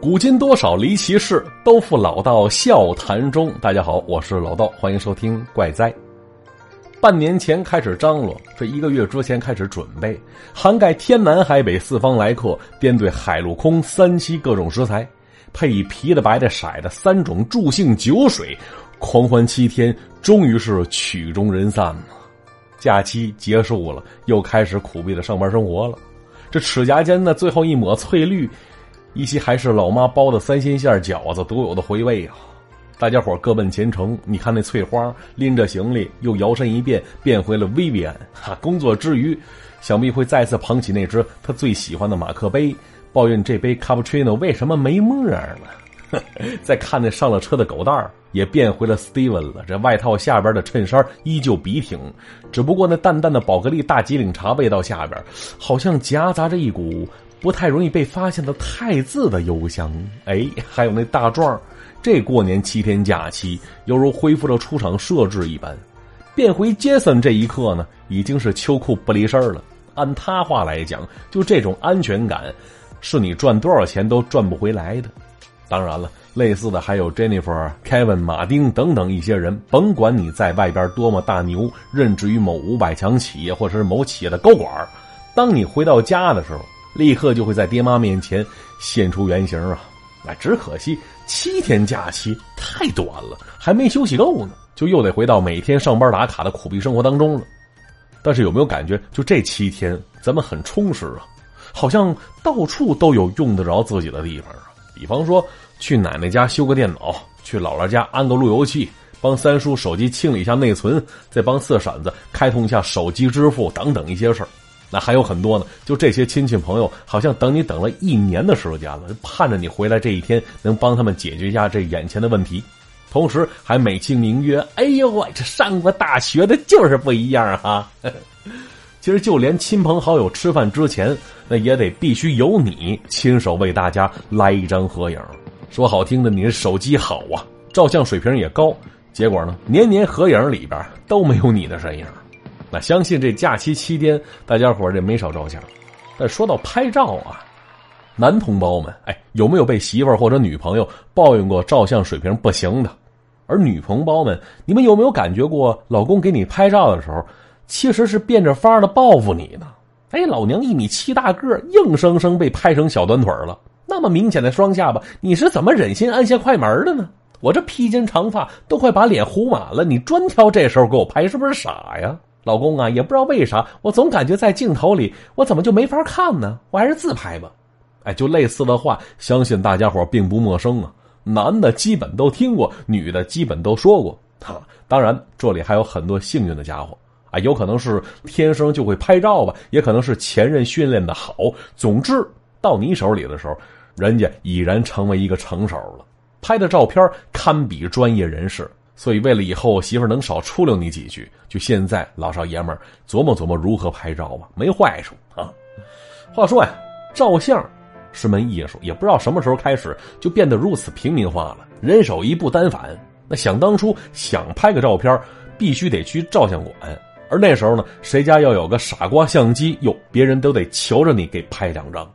古今多少离奇事，都付老道笑谈中。大家好，我是老道，欢迎收听《怪哉》。半年前开始张罗，这一个月之前开始准备，涵盖天南海北四方来客，编队海陆空三栖各种食材，配以啤的、白的、色的三种助兴酒水，狂欢七天，终于是曲终人散了。假期结束了，又开始苦逼的上班生活了。这齿颊间的最后一抹翠绿。依稀还是老妈包的三鲜馅饺子独有的回味啊！大家伙各奔前程。你看那翠花拎着行李，又摇身一变变回了薇薇安。哈，工作之余，想必会再次捧起那只他最喜欢的马克杯，抱怨这杯卡布奇诺为什么没沫儿了。再看那上了车的狗蛋儿，也变回了 Steven 了。这外套下边的衬衫依旧笔挺，只不过那淡淡的宝格丽大吉岭茶味道下边，好像夹杂着一股。不太容易被发现的太字的邮箱，哎，还有那大壮，这过年七天假期犹如恢复了出厂设置一般。变回杰森这一刻呢，已经是秋裤不离身了。按他话来讲，就这种安全感，是你赚多少钱都赚不回来的。当然了，类似的还有 Jennifer、Kevin、马丁等等一些人。甭管你在外边多么大牛，任职于某五百强企业或者是某企业的高管，当你回到家的时候。立刻就会在爹妈面前现出原形啊！哎，只可惜七天假期太短了，还没休息够呢，就又得回到每天上班打卡的苦逼生活当中了。但是有没有感觉，就这七天咱们很充实啊？好像到处都有用得着自己的地方啊！比方说去奶奶家修个电脑，去姥姥家安个路由器，帮三叔手机清理一下内存，再帮四婶子开通一下手机支付等等一些事儿。那还有很多呢，就这些亲戚朋友，好像等你等了一年的时间了，盼着你回来这一天，能帮他们解决一下这眼前的问题，同时还美其名曰：“哎呦喂，这上过大学的就是不一样哈。”其实就连亲朋好友吃饭之前，那也得必须由你亲手为大家来一张合影。说好听的，你的手机好啊，照相水平也高，结果呢，年年合影里边都没有你的身影。那相信这假期期间，大家伙这没少照相。但说到拍照啊，男同胞们，哎，有没有被媳妇或者女朋友抱怨过照相水平不行的？而女同胞们，你们有没有感觉过，老公给你拍照的时候，其实是变着法的报复你呢？哎，老娘一米七大个，硬生生被拍成小短腿了，那么明显的双下巴，你是怎么忍心按下快门的呢？我这披肩长发都快把脸糊满了，你专挑这时候给我拍，是不是傻呀？老公啊，也不知道为啥，我总感觉在镜头里，我怎么就没法看呢？我还是自拍吧。哎，就类似的话，相信大家伙并不陌生啊。男的基本都听过，女的基本都说过。哈，当然这里还有很多幸运的家伙啊，有可能是天生就会拍照吧，也可能是前任训练的好。总之，到你手里的时候，人家已然成为一个成手了，拍的照片堪比专业人士。所以，为了以后媳妇能少出溜你几句，就现在老少爷们琢磨琢磨如何拍照吧，没坏处啊。话说呀，照相是门艺术，也不知道什么时候开始就变得如此平民化了，人手一部单反。那想当初想拍个照片，必须得去照相馆，而那时候呢，谁家要有个傻瓜相机，哟，别人都得求着你给拍两张。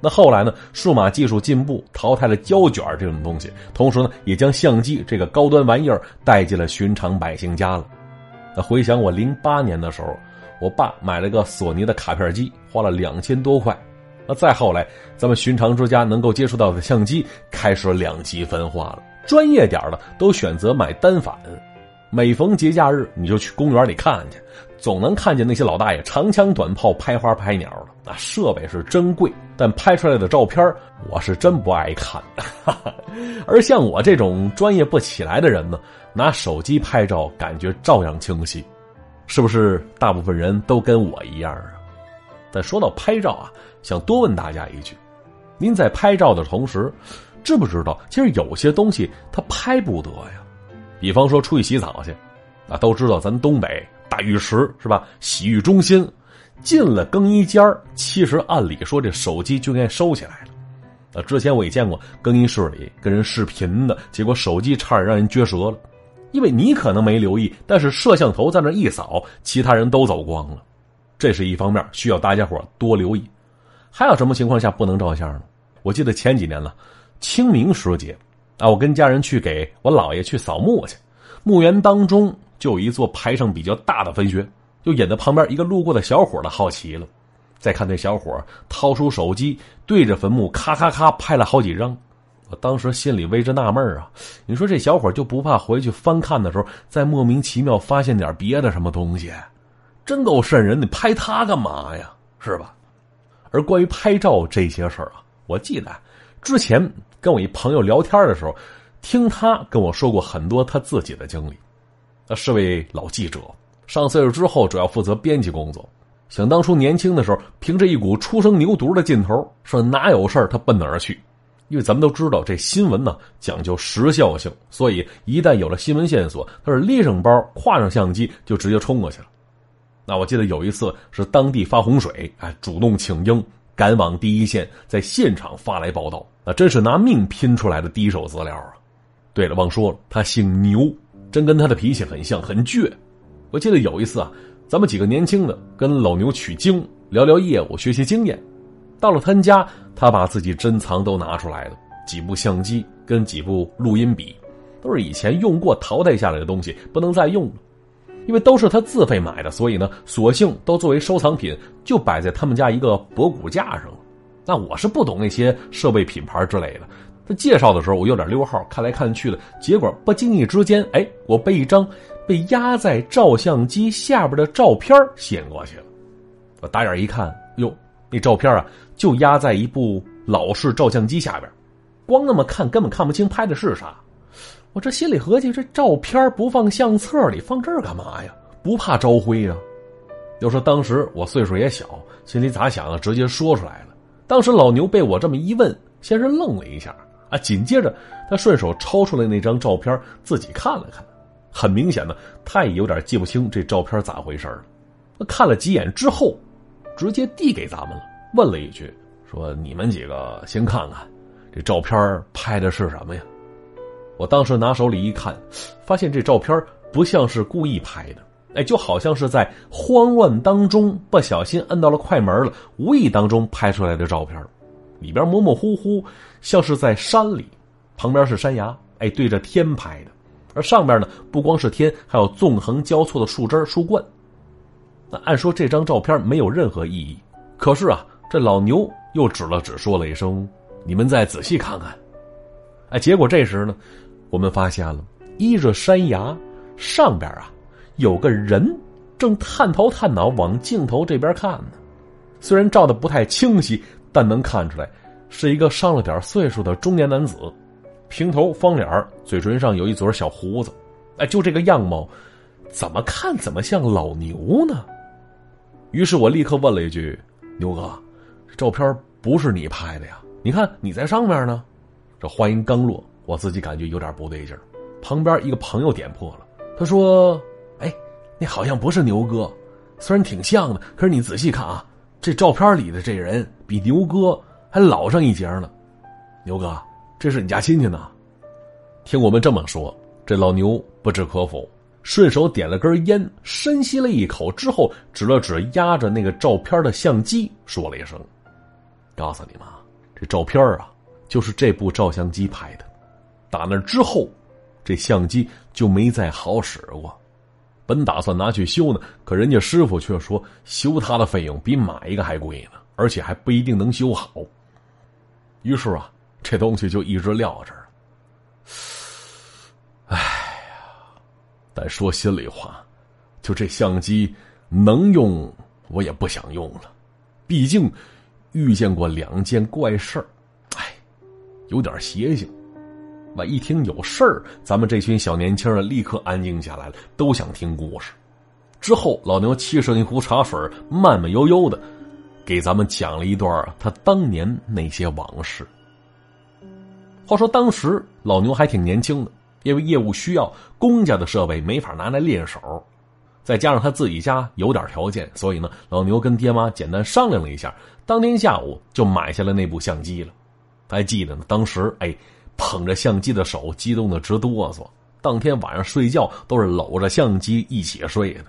那后来呢？数码技术进步，淘汰了胶卷这种东西，同时呢，也将相机这个高端玩意儿带进了寻常百姓家了。那回想我零八年的时候，我爸买了个索尼的卡片机，花了两千多块。那再后来，咱们寻常之家能够接触到的相机开始两极分化了，专业点的都选择买单反。每逢节假日，你就去公园里看去，总能看见那些老大爷长枪短炮拍花拍鸟的。那设备是真贵，但拍出来的照片我是真不爱看。而像我这种专业不起来的人呢，拿手机拍照感觉照样清晰，是不是？大部分人都跟我一样啊。但说到拍照啊，想多问大家一句：您在拍照的同时，知不知道其实有些东西它拍不得呀？比方说出去洗澡去，啊，都知道咱东北大浴池是吧？洗浴中心。进了更衣间其实按理说这手机就应该收起来了。呃，之前我也见过更衣室里跟人视频的，结果手机差点让人撅折了。因为你可能没留意，但是摄像头在那一扫，其他人都走光了。这是一方面，需要大家伙多留意。还有什么情况下不能照相呢？我记得前几年了，清明时节，啊，我跟家人去给我姥爷去扫墓去，墓园当中就有一座排场比较大的坟穴，就引得旁边一个路过的小伙的好奇了。再看那小伙掏出手机，对着坟墓咔咔咔拍了好几张，我当时心里为之纳闷啊！你说这小伙就不怕回去翻看的时候，再莫名其妙发现点别的什么东西？真够瘆人！你拍他干嘛呀？是吧？而关于拍照这些事儿啊，我记得之前跟我一朋友聊天的时候，听他跟我说过很多他自己的经历。他是位老记者，上岁数之后主要负责编辑工作。想当初年轻的时候，凭着一股初生牛犊的劲头，说哪有事他奔哪儿去。因为咱们都知道，这新闻呢讲究时效性，所以一旦有了新闻线索，他是拎上包、挎上相机就直接冲过去了。那我记得有一次是当地发洪水，哎，主动请缨，赶往第一线，在现场发来报道，那真是拿命拼出来的第一手资料啊！对了，忘说了，他姓牛，真跟他的脾气很像，很倔。我记得有一次啊。咱们几个年轻的跟老牛取经，聊聊业务，学习经验。到了他家，他把自己珍藏都拿出来了，几部相机跟几部录音笔，都是以前用过淘汰下来的东西，不能再用了。因为都是他自费买的，所以呢，索性都作为收藏品，就摆在他们家一个博古架上了。那我是不懂那些设备品牌之类的。他介绍的时候，我有点溜号，看来看去的，结果不经意之间，哎，我被一张。被压在照相机下边的照片掀过去了，我打眼一看，哟，那照片啊，就压在一部老式照相机下边，光那么看根本看不清拍的是啥。我这心里合计，这照片不放相册里，放这儿干嘛呀？不怕招灰呀？要说当时我岁数也小，心里咋想的，直接说出来了。当时老牛被我这么一问，先是愣了一下，啊，紧接着他顺手抄出来那张照片，自己看了看。很明显呢，他也有点记不清这照片咋回事了。他看了几眼之后，直接递给咱们了，问了一句：“说你们几个先看看，这照片拍的是什么呀？”我当时拿手里一看，发现这照片不像是故意拍的，哎，就好像是在慌乱当中不小心摁到了快门了，无意当中拍出来的照片。里边模模糊糊，像是在山里，旁边是山崖，哎，对着天拍的。而上面呢，不光是天，还有纵横交错的树枝树冠。那按说这张照片没有任何意义，可是啊，这老牛又指了指，说了一声：“你们再仔细看看。”哎，结果这时呢，我们发现了，依着山崖上边啊，有个人正探头探脑往镜头这边看呢。虽然照的不太清晰，但能看出来是一个上了点岁数的中年男子。平头方脸嘴唇上有一撮小胡子，哎，就这个样貌，怎么看怎么像老牛呢？于是我立刻问了一句：“牛哥，照片不是你拍的呀？你看你在上面呢。”这话音刚落，我自己感觉有点不对劲儿。旁边一个朋友点破了，他说：“哎，那好像不是牛哥，虽然挺像的，可是你仔细看啊，这照片里的这人比牛哥还老上一截呢。”牛哥。这是你家亲戚呢，听我们这么说，这老牛不置可否，顺手点了根烟，深吸了一口之后，指了指压着那个照片的相机，说了一声：“告诉你们，这照片啊，就是这部照相机拍的。打那之后，这相机就没再好使过。本打算拿去修呢，可人家师傅却说，修它的费用比买一个还贵呢，而且还不一定能修好。于是啊。”这东西就一直撂这儿。哎呀，但说心里话，就这相机能用，我也不想用了。毕竟遇见过两件怪事儿，哎，有点邪性。我一听有事儿，咱们这群小年轻人立刻安静下来了，都想听故事。之后，老牛沏上一壶茶水，慢慢悠悠的给咱们讲了一段他当年那些往事。话说当时老牛还挺年轻的，因为业务需要，公家的设备没法拿来练手，再加上他自己家有点条件，所以呢，老牛跟爹妈简单商量了一下，当天下午就买下了那部相机了。他还记得呢，当时哎，捧着相机的手激动的直哆嗦，当天晚上睡觉都是搂着相机一起睡的。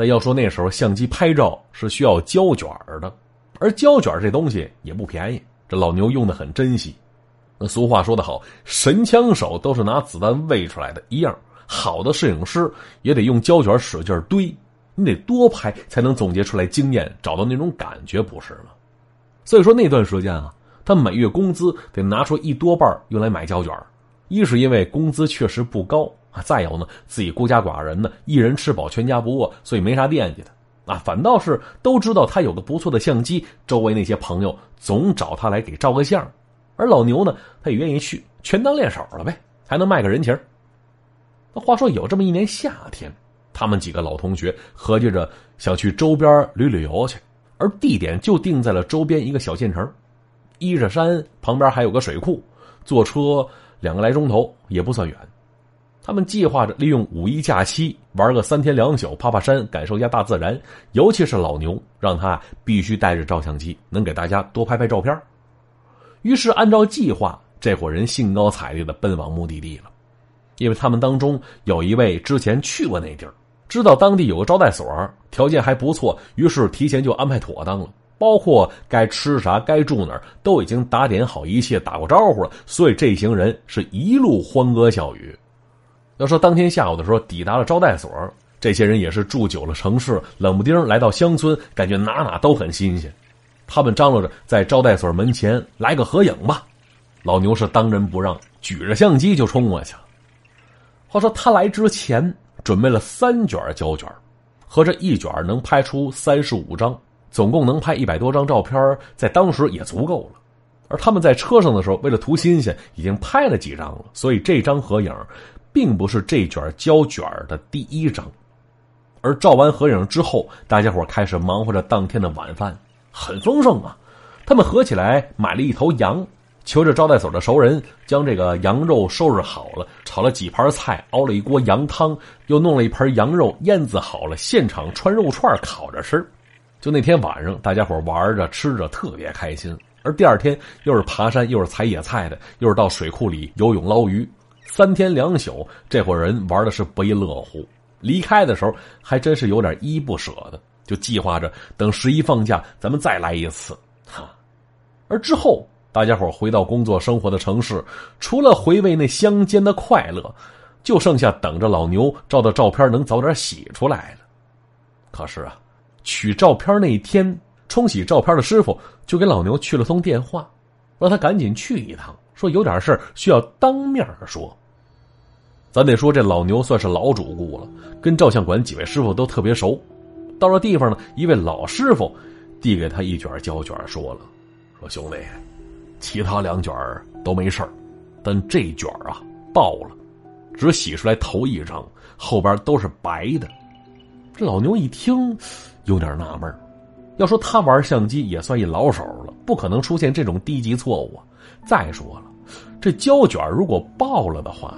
但要说那时候相机拍照是需要胶卷的，而胶卷这东西也不便宜，这老牛用的很珍惜。那俗话说得好，神枪手都是拿子弹喂出来的，一样。好的摄影师也得用胶卷使劲堆，你得多拍才能总结出来经验，找到那种感觉，不是吗？所以说那段时间啊，他每月工资得拿出一多半用来买胶卷，一是因为工资确实不高啊，再有呢自己孤家寡人呢，一人吃饱全家不饿，所以没啥惦记的啊，反倒是都知道他有个不错的相机，周围那些朋友总找他来给照个相，而老牛呢，他也愿意去，全当练手了呗，还能卖个人情。那话说有这么一年夏天，他们几个老同学合计着想去周边旅旅游去，而地点就定在了周边一个小县城，依着山，旁边还有个水库，坐车两个来钟头也不算远。他们计划着利用五一假期玩个三天两宿，爬爬山，感受一下大自然。尤其是老牛，让他必须带着照相机，能给大家多拍拍照片。于是按照计划，这伙人兴高采烈的奔往目的地了。因为他们当中有一位之前去过那地儿，知道当地有个招待所，条件还不错，于是提前就安排妥当了，包括该吃啥、该住哪儿都已经打点好一切，打过招呼了。所以这行人是一路欢歌笑语。要说当天下午的时候抵达了招待所，这些人也是住久了城市，冷不丁来到乡村，感觉哪哪都很新鲜。他们张罗着在招待所门前来个合影吧。老牛是当仁不让，举着相机就冲过去了。话说他来之前准备了三卷胶卷，合着一卷能拍出三十五张，总共能拍一百多张照片，在当时也足够了。而他们在车上的时候，为了图新鲜，已经拍了几张了，所以这张合影并不是这卷胶卷的第一张。而照完合影之后，大家伙开始忙活着当天的晚饭，很丰盛啊！他们合起来买了一头羊。求着招待所的熟人，将这个羊肉收拾好了，炒了几盘菜，熬了一锅羊汤，又弄了一盆羊肉腌制好了，现场串肉串烤着吃。就那天晚上，大家伙玩着吃着特别开心。而第二天又是爬山，又是采野菜的，又是到水库里游泳捞鱼，三天两宿，这伙人玩的是不亦乐乎。离开的时候还真是有点依依不舍的，就计划着等十一放假，咱们再来一次。哈，而之后。大家伙回到工作生活的城市，除了回味那乡间的快乐，就剩下等着老牛照的照片能早点洗出来了。可是啊，取照片那一天，冲洗照片的师傅就给老牛去了通电话，让他赶紧去一趟，说有点事需要当面说。咱得说这老牛算是老主顾了，跟照相馆几位师傅都特别熟。到了地方呢，一位老师傅递给他一卷胶卷，说了：“说兄弟。”其他两卷都没事但这卷啊爆了，只洗出来头一张，后边都是白的。这老牛一听，有点纳闷要说他玩相机也算一老手了，不可能出现这种低级错误啊。再说了，这胶卷如果爆了的话，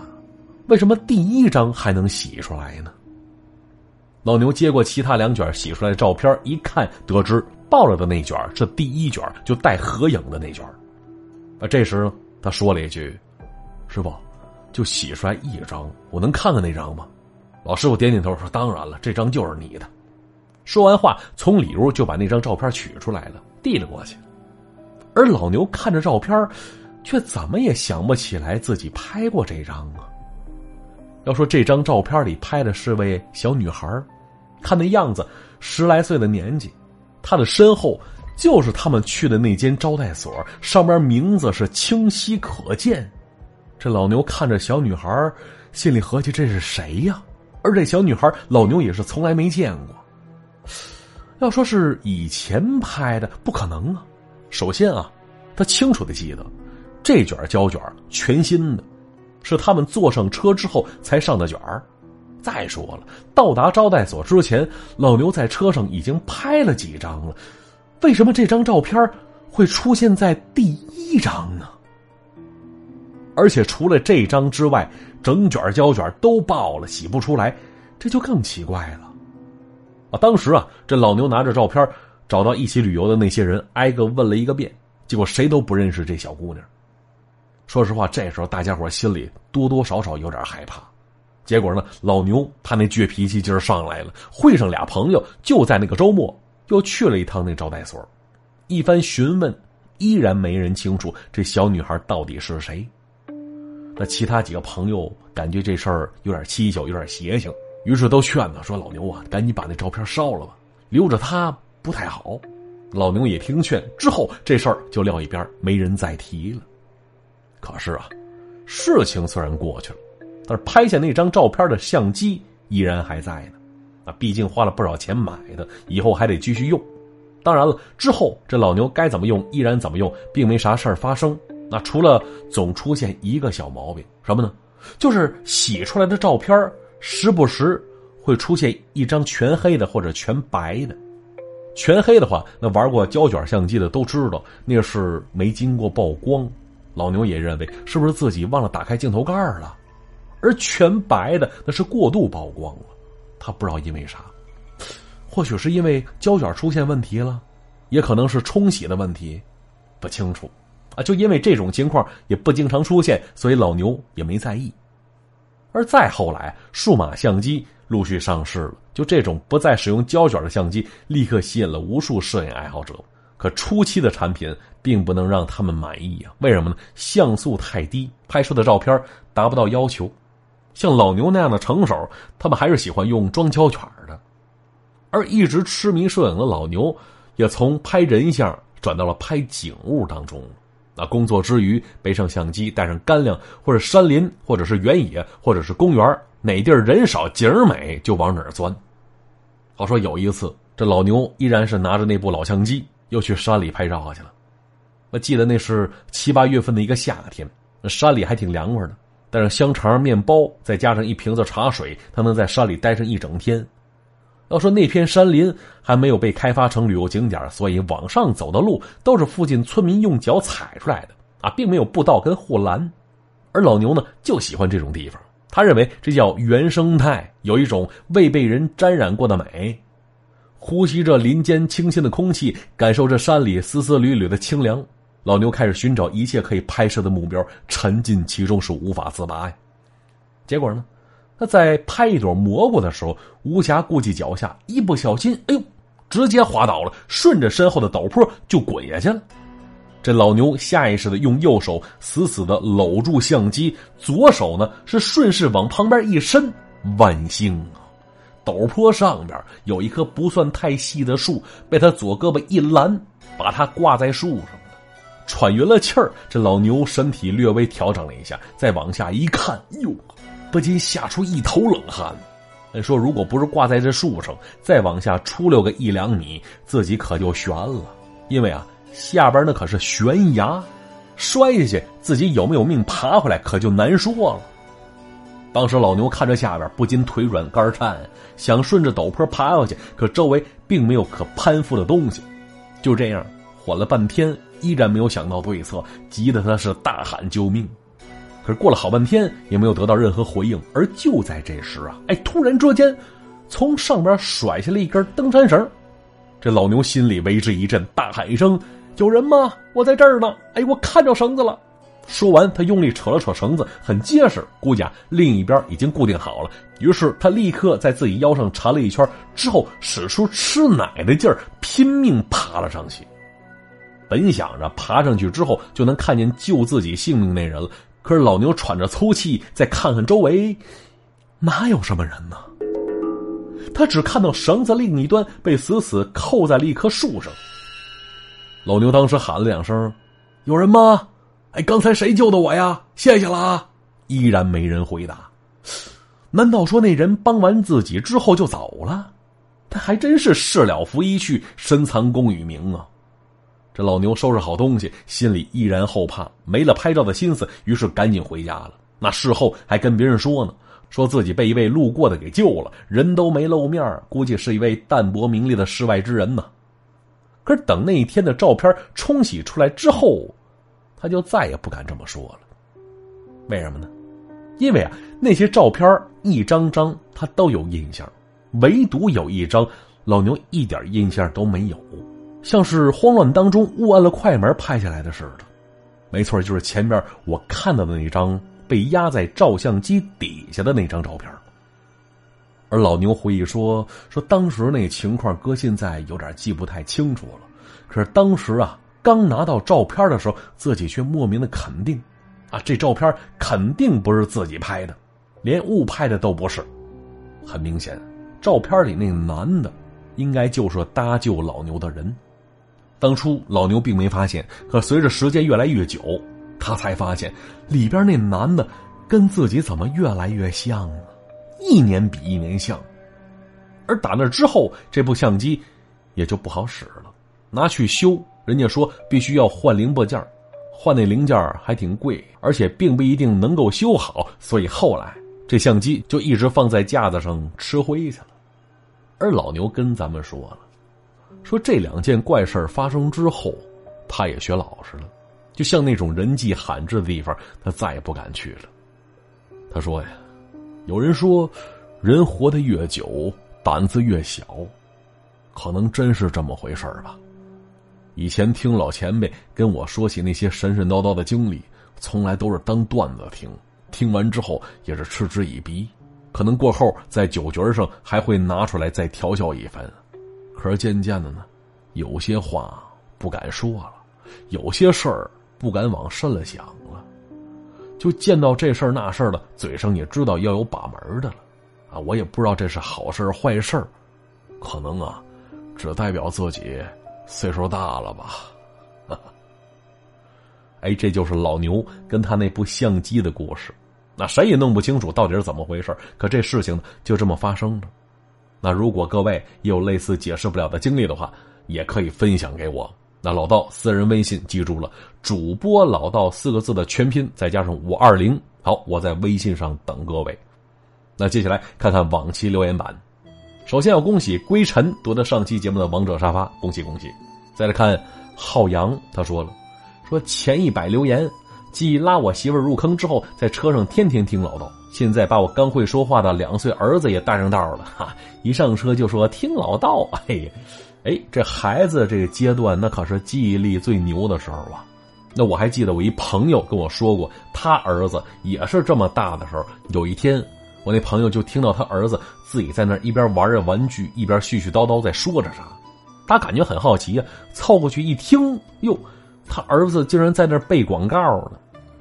为什么第一张还能洗出来呢？老牛接过其他两卷洗出来的照片，一看，得知爆了的那卷是第一卷，就带合影的那卷。啊，这时他说了一句：“师傅，就洗出来一张，我能看看那张吗？”老师傅点点头说：“当然了，这张就是你的。”说完话，从里屋就把那张照片取出来了，递了过去。而老牛看着照片，却怎么也想不起来自己拍过这张啊。要说这张照片里拍的是位小女孩，看那样子十来岁的年纪，她的身后。就是他们去的那间招待所，上面名字是清晰可见。这老牛看着小女孩，心里合计这是谁呀？而这小女孩，老牛也是从来没见过。要说是以前拍的，不可能啊。首先啊，他清楚的记得，这卷胶卷全新的，是他们坐上车之后才上的卷儿。再说了，到达招待所之前，老牛在车上已经拍了几张了。为什么这张照片会出现在第一张呢？而且除了这张之外，整卷胶卷都爆了，洗不出来，这就更奇怪了。啊，当时啊，这老牛拿着照片找到一起旅游的那些人，挨个问了一个遍，结果谁都不认识这小姑娘。说实话，这时候大家伙心里多多少少有点害怕。结果呢，老牛他那倔脾气劲儿上来了，会上俩朋友就在那个周末。又去了一趟那招待所，一番询问，依然没人清楚这小女孩到底是谁。那其他几个朋友感觉这事儿有点蹊跷，有点邪性，于是都劝他说：“老牛啊，赶紧把那照片烧了吧，留着它不太好。”老牛也听劝，之后这事儿就撂一边，没人再提了。可是啊，事情虽然过去了，但是拍下那张照片的相机依然还在呢。啊，毕竟花了不少钱买的，以后还得继续用。当然了，之后这老牛该怎么用依然怎么用，并没啥事儿发生。那除了总出现一个小毛病，什么呢？就是洗出来的照片时不时会出现一张全黑的或者全白的。全黑的话，那玩过胶卷相机的都知道，那是没经过曝光。老牛也认为是不是自己忘了打开镜头盖了？而全白的那是过度曝光了。他不知道因为啥，或许是因为胶卷出现问题了，也可能是冲洗的问题，不清楚。啊，就因为这种情况也不经常出现，所以老牛也没在意。而再后来，数码相机陆续上市了，就这种不再使用胶卷的相机，立刻吸引了无数摄影爱好者。可初期的产品并不能让他们满意啊？为什么呢？像素太低，拍摄的照片达不到要求。像老牛那样的成手，他们还是喜欢用装胶卷的。而一直痴迷摄影的老牛，也从拍人像转到了拍景物当中。那工作之余，背上相机，带上干粮，或者山林，或者是原野，或者是公园，哪地儿人少景美就往哪儿钻。好说有一次，这老牛依然是拿着那部老相机，又去山里拍照去了。我记得那是七八月份的一个夏天，山里还挺凉快的，带上香肠、面包，再加上一瓶子茶水，他能在山里待上一整天。要说那片山林还没有被开发成旅游景点，所以往上走的路都是附近村民用脚踩出来的啊，并没有步道跟护栏。而老牛呢，就喜欢这种地方，他认为这叫原生态，有一种未被人沾染过的美。呼吸着林间清新的空气，感受着山里丝丝缕缕的清凉，老牛开始寻找一切可以拍摄的目标，沉浸其中是无法自拔呀。结果呢？他在拍一朵蘑菇的时候，无暇顾及脚下，一不小心，哎呦，直接滑倒了，顺着身后的陡坡就滚下去了。这老牛下意识的用右手死死的搂住相机，左手呢是顺势往旁边一伸。万幸啊，陡坡上边有一棵不算太细的树，被他左胳膊一拦，把他挂在树上了。喘匀了气儿，这老牛身体略微调整了一下，再往下一看，哟。不禁吓出一头冷汗。说，如果不是挂在这树上，再往下出溜个一两米，自己可就悬了。因为啊，下边那可是悬崖，摔下去，自己有没有命爬回来，可就难说了。当时老牛看着下边，不禁腿软肝颤，想顺着陡坡爬下去，可周围并没有可攀附的东西。就这样，缓了半天，依然没有想到对策，急得他是大喊救命。可是过了好半天也没有得到任何回应，而就在这时啊，哎，突然之间，从上边甩下了一根登山绳，这老牛心里为之一震，大喊一声：“有人吗？我在这儿呢！”哎，我看着绳子了。说完，他用力扯了扯绳子，很结实，估计啊另一边已经固定好了。于是他立刻在自己腰上缠了一圈，之后使出吃奶的劲儿，拼命爬了上去。本想着爬上去之后就能看见救自己性命那人了。可是老牛喘着粗气，再看看周围，哪有什么人呢？他只看到绳子另一端被死死扣在了一棵树上。老牛当时喊了两声：“有人吗？”哎，刚才谁救的我呀？谢谢了啊！依然没人回答。难道说那人帮完自己之后就走了？他还真是事了拂衣去，深藏功与名啊！这老牛收拾好东西，心里依然后怕，没了拍照的心思，于是赶紧回家了。那事后还跟别人说呢，说自己被一位路过的给救了，人都没露面，估计是一位淡泊名利的世外之人呢。可是等那一天的照片冲洗出来之后，他就再也不敢这么说了。为什么呢？因为啊，那些照片一张张他都有印象，唯独有一张老牛一点印象都没有。像是慌乱当中误按了快门拍下来的似的，没错，就是前面我看到的那张被压在照相机底下的那张照片。而老牛回忆说：“说当时那情况，搁现在有点记不太清楚了。可是当时啊，刚拿到照片的时候，自己却莫名的肯定，啊，这照片肯定不是自己拍的，连误拍的都不是。很明显，照片里那男的，应该就是搭救老牛的人。当初老牛并没发现，可随着时间越来越久，他才发现里边那男的跟自己怎么越来越像呢？一年比一年像。而打那之后，这部相机也就不好使了，拿去修，人家说必须要换零部件，换那零件还挺贵，而且并不一定能够修好，所以后来这相机就一直放在架子上吃灰去了。而老牛跟咱们说了，说这两件怪事发生之后，他也学老实了，就像那种人迹罕至的地方，他再也不敢去了。他说呀，有人说，人活得越久。胆子越小，可能真是这么回事吧。以前听老前辈跟我说起那些神神叨叨的经历，从来都是当段子听，听完之后也是嗤之以鼻。可能过后在酒局上还会拿出来再调笑一番。可是渐渐的呢，有些话不敢说了，有些事儿不敢往深了想了。就见到这事儿那事儿的，嘴上也知道要有把门的了。啊，我也不知道这是好事坏事可能啊，只代表自己岁数大了吧。哎，这就是老牛跟他那部相机的故事。那谁也弄不清楚到底是怎么回事可这事情就这么发生了。那如果各位有类似解释不了的经历的话，也可以分享给我。那老道私人微信记住了，主播老道四个字的全拼再加上五二零。好，我在微信上等各位。那接下来看看往期留言板，首先要恭喜归尘夺得上期节目的王者沙发，恭喜恭喜！再来看浩洋，他说了，说前一百留言，继拉我媳妇入坑之后，在车上天天听老道，现在把我刚会说话的两岁儿子也带上道了，哈！一上车就说听老道，哎呀，哎，这孩子这个阶段那可是记忆力最牛的时候啊！那我还记得我一朋友跟我说过，他儿子也是这么大的时候，有一天。我那朋友就听到他儿子自己在那一边玩着玩具，一边絮絮叨叨在说着啥，他感觉很好奇呀，凑过去一听，哟，他儿子竟然在那背广告呢，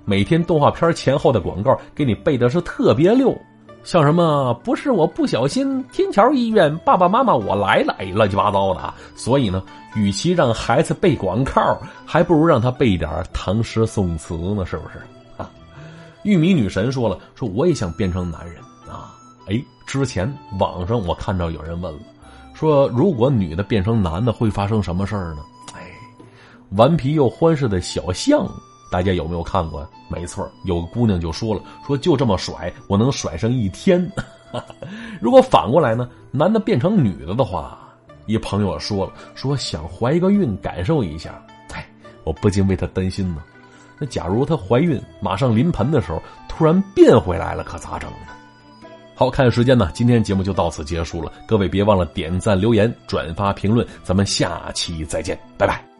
每天动画片前后的广告给你背的是特别溜，像什么不是我不小心，天桥医院，爸爸妈妈我来了，哎，乱七八糟的。所以呢，与其让孩子背广告，还不如让他背点唐诗宋词呢，是不是？啊，玉米女神说了，说我也想变成男人。哎，之前网上我看到有人问了，说如果女的变成男的会发生什么事儿呢？哎，顽皮又欢实的小象，大家有没有看过？没错，有个姑娘就说了，说就这么甩，我能甩上一天。如果反过来呢，男的变成女的的话，一朋友说了，说想怀一个孕感受一下。哎，我不禁为她担心呢。那假如她怀孕马上临盆的时候，突然变回来了，可咋整呢？好看时间呢，今天节目就到此结束了。各位别忘了点赞、留言、转发、评论，咱们下期再见，拜拜。